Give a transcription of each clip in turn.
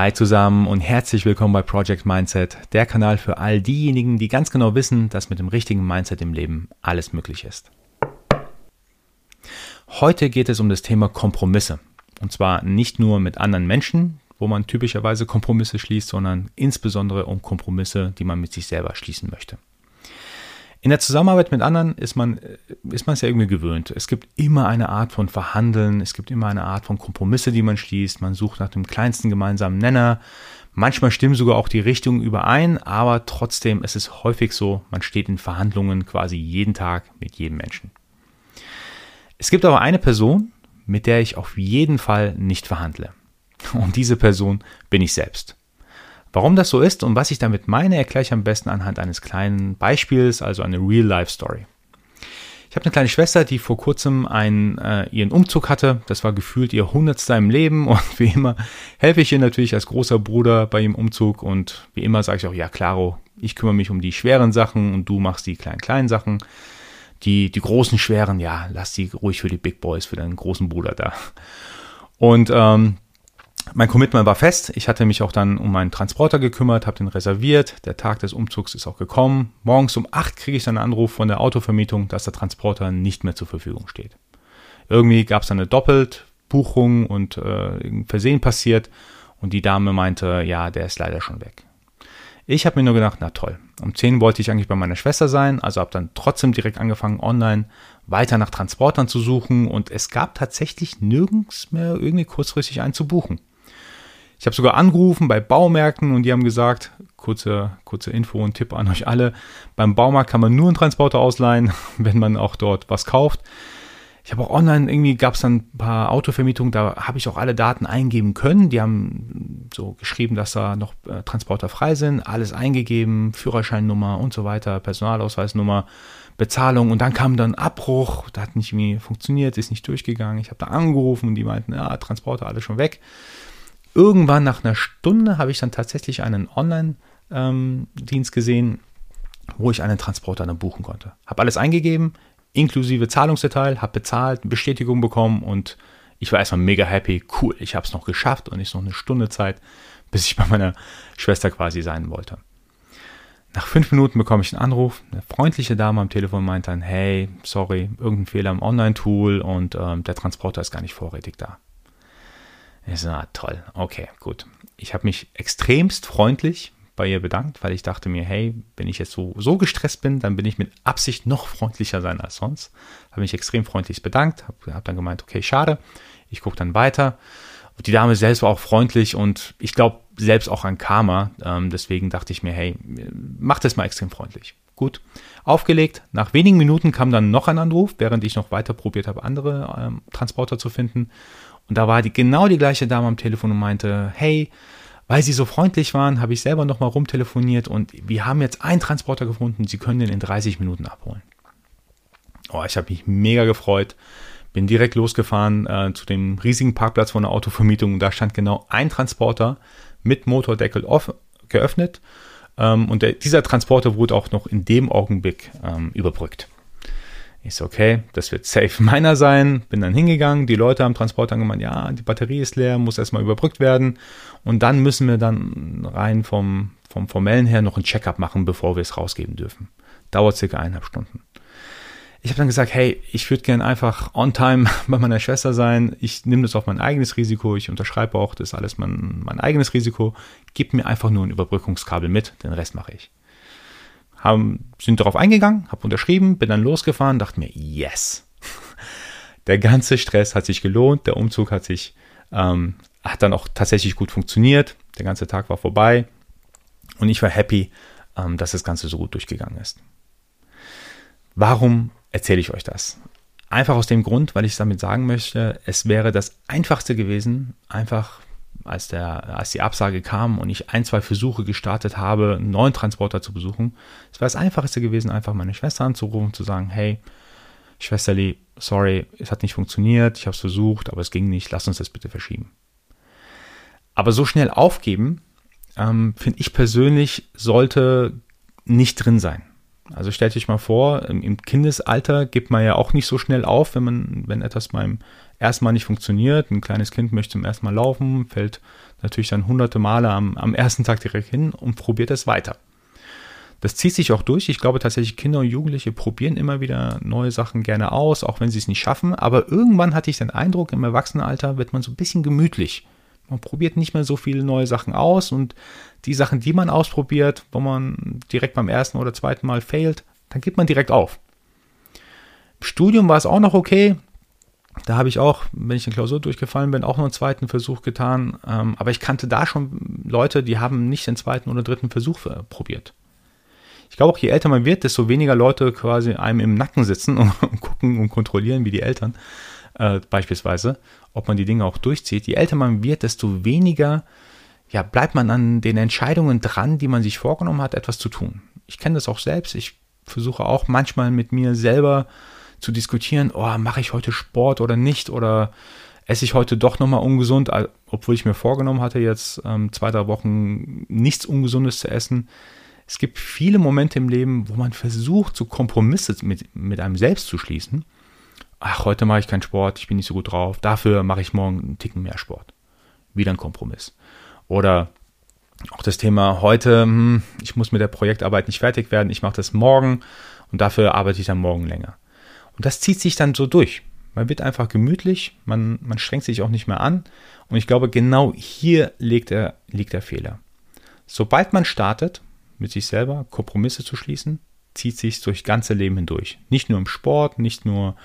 Hi zusammen und herzlich willkommen bei Project Mindset, der Kanal für all diejenigen, die ganz genau wissen, dass mit dem richtigen Mindset im Leben alles möglich ist. Heute geht es um das Thema Kompromisse. Und zwar nicht nur mit anderen Menschen, wo man typischerweise Kompromisse schließt, sondern insbesondere um Kompromisse, die man mit sich selber schließen möchte. In der Zusammenarbeit mit anderen ist man, äh, ist man es ja irgendwie gewöhnt. Es gibt immer eine Art von Verhandeln, es gibt immer eine Art von Kompromisse, die man schließt. Man sucht nach dem kleinsten gemeinsamen Nenner. Manchmal stimmen sogar auch die Richtungen überein, aber trotzdem ist es häufig so, man steht in Verhandlungen quasi jeden Tag mit jedem Menschen. Es gibt aber eine Person, mit der ich auf jeden Fall nicht verhandle. Und diese Person bin ich selbst. Warum das so ist und was ich damit meine, erkläre ich am besten anhand eines kleinen Beispiels, also eine Real-Life-Story. Ich habe eine kleine Schwester, die vor kurzem einen, äh, ihren Umzug hatte. Das war gefühlt ihr hundertster im Leben und wie immer helfe ich ihr natürlich als großer Bruder bei ihrem Umzug und wie immer sage ich auch, ja klaro, ich kümmere mich um die schweren Sachen und du machst die kleinen kleinen Sachen. Die, die großen schweren, ja, lass die ruhig für die Big Boys, für deinen großen Bruder da. Und ähm, mein Commitment war fest. Ich hatte mich auch dann um meinen Transporter gekümmert, habe den reserviert. Der Tag des Umzugs ist auch gekommen. Morgens um 8 kriege ich dann einen Anruf von der Autovermietung, dass der Transporter nicht mehr zur Verfügung steht. Irgendwie gab es eine Doppeltbuchung und äh, Versehen passiert und die Dame meinte, ja, der ist leider schon weg. Ich habe mir nur gedacht, na toll. Um 10 wollte ich eigentlich bei meiner Schwester sein, also habe dann trotzdem direkt angefangen, online weiter nach Transportern zu suchen und es gab tatsächlich nirgends mehr irgendwie kurzfristig einen zu buchen. Ich habe sogar angerufen bei Baumärkten und die haben gesagt, kurze, kurze Info und Tipp an euch alle, beim Baumarkt kann man nur einen Transporter ausleihen, wenn man auch dort was kauft. Ich habe auch online, irgendwie gab es dann ein paar Autovermietungen, da habe ich auch alle Daten eingeben können. Die haben so geschrieben, dass da noch äh, Transporter frei sind, alles eingegeben, Führerscheinnummer und so weiter, Personalausweisnummer, Bezahlung und dann kam dann Abbruch, da hat nicht irgendwie funktioniert, ist nicht durchgegangen. Ich habe da angerufen und die meinten, ja, Transporter alles schon weg. Irgendwann nach einer Stunde habe ich dann tatsächlich einen Online-Dienst gesehen, wo ich einen Transporter dann buchen konnte. Habe alles eingegeben, inklusive Zahlungsdetail, habe bezahlt, Bestätigung bekommen und ich war erstmal mega happy. Cool, ich habe es noch geschafft und ist noch eine Stunde Zeit, bis ich bei meiner Schwester quasi sein wollte. Nach fünf Minuten bekomme ich einen Anruf. Eine freundliche Dame am Telefon meint dann, hey, sorry, irgendein Fehler im Online-Tool und ähm, der Transporter ist gar nicht vorrätig da. Ich so, ah, toll, okay, gut. Ich habe mich extremst freundlich bei ihr bedankt, weil ich dachte mir, hey, wenn ich jetzt so, so gestresst bin, dann bin ich mit Absicht noch freundlicher sein als sonst. Habe mich extrem freundlich bedankt, habe hab dann gemeint, okay, schade, ich gucke dann weiter. Und die Dame selbst war auch freundlich und ich glaube selbst auch an Karma. Ähm, deswegen dachte ich mir, hey, mach das mal extrem freundlich. Gut, aufgelegt. Nach wenigen Minuten kam dann noch ein Anruf, während ich noch weiter probiert habe, andere ähm, Transporter zu finden. Und da war die, genau die gleiche Dame am Telefon und meinte, hey, weil Sie so freundlich waren, habe ich selber nochmal rumtelefoniert und wir haben jetzt einen Transporter gefunden, Sie können den in 30 Minuten abholen. Oh, ich habe mich mega gefreut, bin direkt losgefahren äh, zu dem riesigen Parkplatz von der Autovermietung und da stand genau ein Transporter mit Motordeckel off, geöffnet ähm, und der, dieser Transporter wurde auch noch in dem Augenblick ähm, überbrückt. Ich so, okay, das wird safe meiner sein. Bin dann hingegangen. Die Leute am Transport haben gemeint, ja, die Batterie ist leer, muss erstmal überbrückt werden. Und dann müssen wir dann rein vom, vom formellen her noch ein Checkup machen, bevor wir es rausgeben dürfen. Dauert circa eineinhalb Stunden. Ich habe dann gesagt, hey, ich würde gerne einfach on time bei meiner Schwester sein. Ich nehme das auf mein eigenes Risiko. Ich unterschreibe auch, das ist alles mein, mein eigenes Risiko. Gib mir einfach nur ein Überbrückungskabel mit, den Rest mache ich haben, sind darauf eingegangen, habe unterschrieben, bin dann losgefahren, dachte mir, yes. Der ganze Stress hat sich gelohnt, der Umzug hat sich, ähm, hat dann auch tatsächlich gut funktioniert, der ganze Tag war vorbei und ich war happy, ähm, dass das Ganze so gut durchgegangen ist. Warum erzähle ich euch das? Einfach aus dem Grund, weil ich damit sagen möchte, es wäre das Einfachste gewesen, einfach als, der, als die Absage kam und ich ein, zwei Versuche gestartet habe, einen neuen Transporter zu besuchen, es war das Einfachste gewesen, einfach meine Schwester anzurufen und zu sagen, hey, Schwesterli, sorry, es hat nicht funktioniert, ich habe es versucht, aber es ging nicht, lass uns das bitte verschieben. Aber so schnell aufgeben, ähm, finde ich persönlich, sollte nicht drin sein. Also stellt euch mal vor, im Kindesalter gibt man ja auch nicht so schnell auf, wenn man, wenn etwas beim ersten Mal nicht funktioniert. Ein kleines Kind möchte zum ersten Mal laufen, fällt natürlich dann hunderte Male am, am ersten Tag direkt hin und probiert es weiter. Das zieht sich auch durch. Ich glaube tatsächlich, Kinder und Jugendliche probieren immer wieder neue Sachen gerne aus, auch wenn sie es nicht schaffen. Aber irgendwann hatte ich den Eindruck, im Erwachsenenalter wird man so ein bisschen gemütlich. Man probiert nicht mehr so viele neue Sachen aus und die Sachen, die man ausprobiert, wo man direkt beim ersten oder zweiten Mal failt, dann gibt man direkt auf. Im Studium war es auch noch okay. Da habe ich auch, wenn ich eine Klausur durchgefallen bin, auch noch einen zweiten Versuch getan. Ähm, aber ich kannte da schon Leute, die haben nicht den zweiten oder dritten Versuch probiert. Ich glaube auch, je älter man wird, desto weniger Leute quasi einem im Nacken sitzen und gucken und kontrollieren, wie die Eltern äh, beispielsweise, ob man die Dinge auch durchzieht. Je älter man wird, desto weniger ja, bleibt man an den Entscheidungen dran, die man sich vorgenommen hat, etwas zu tun. Ich kenne das auch selbst. Ich versuche auch manchmal mit mir selber zu diskutieren, oh, mache ich heute Sport oder nicht oder esse ich heute doch nochmal ungesund, obwohl ich mir vorgenommen hatte, jetzt ähm, zwei, drei Wochen nichts Ungesundes zu essen. Es gibt viele Momente im Leben, wo man versucht, so Kompromisse mit, mit einem selbst zu schließen. Ach, heute mache ich keinen Sport, ich bin nicht so gut drauf, dafür mache ich morgen einen Ticken mehr Sport. Wieder ein Kompromiss. Oder auch das Thema heute, hm, ich muss mit der Projektarbeit nicht fertig werden, ich mache das morgen und dafür arbeite ich dann morgen länger. Und das zieht sich dann so durch. Man wird einfach gemütlich, man, man strengt sich auch nicht mehr an. Und ich glaube, genau hier liegt der, liegt der Fehler. Sobald man startet, mit sich selber Kompromisse zu schließen, zieht sich durch ganze Leben hindurch. Nicht nur im Sport, nicht nur,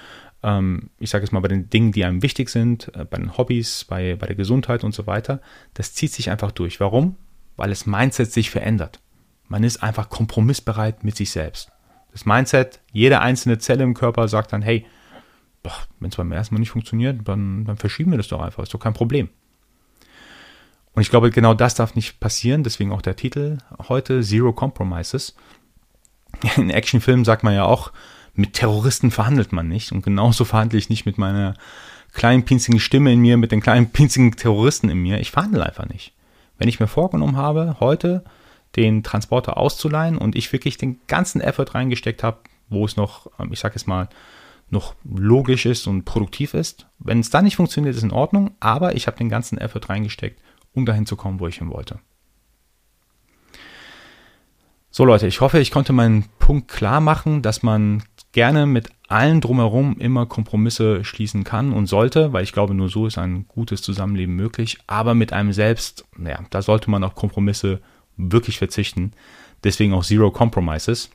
ähm, ich sage es mal, bei den Dingen, die einem wichtig sind, äh, bei den Hobbys, bei, bei der Gesundheit und so weiter. Das zieht sich einfach durch. Warum? Weil das Mindset sich verändert. Man ist einfach kompromissbereit mit sich selbst. Das Mindset, jede einzelne Zelle im Körper sagt dann, hey, wenn es beim ersten Mal nicht funktioniert, dann, dann verschieben wir das doch einfach, ist doch kein Problem. Und ich glaube, genau das darf nicht passieren, deswegen auch der Titel heute, Zero Compromises. In Actionfilmen sagt man ja auch, mit Terroristen verhandelt man nicht. Und genauso verhandle ich nicht mit meiner kleinen pinzigen Stimme in mir, mit den kleinen pinzigen Terroristen in mir. Ich verhandle einfach nicht. Wenn ich mir vorgenommen habe, heute den Transporter auszuleihen und ich wirklich den ganzen Effort reingesteckt habe, wo es noch, ähm, ich sage es mal, noch logisch ist und produktiv ist. Wenn es dann nicht funktioniert, ist in Ordnung, aber ich habe den ganzen Effort reingesteckt, um dahin zu kommen, wo ich hin wollte. So Leute, ich hoffe, ich konnte meinen Punkt klar machen, dass man gerne mit allen drumherum immer Kompromisse schließen kann und sollte, weil ich glaube, nur so ist ein gutes Zusammenleben möglich. Aber mit einem selbst, naja, da sollte man auf Kompromisse wirklich verzichten. Deswegen auch Zero Compromises.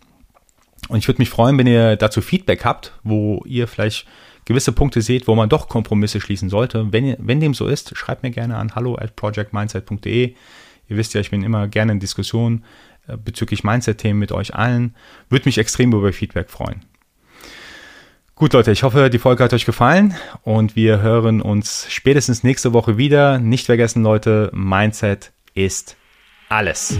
Und ich würde mich freuen, wenn ihr dazu Feedback habt, wo ihr vielleicht gewisse Punkte seht, wo man doch Kompromisse schließen sollte. Wenn, wenn dem so ist, schreibt mir gerne an hallo at projectmindset.de. Ihr wisst ja, ich bin immer gerne in Diskussion äh, bezüglich Mindset-Themen mit euch allen. Würde mich extrem über Feedback freuen. Gut, Leute, ich hoffe, die Folge hat euch gefallen und wir hören uns spätestens nächste Woche wieder. Nicht vergessen, Leute, Mindset ist alles.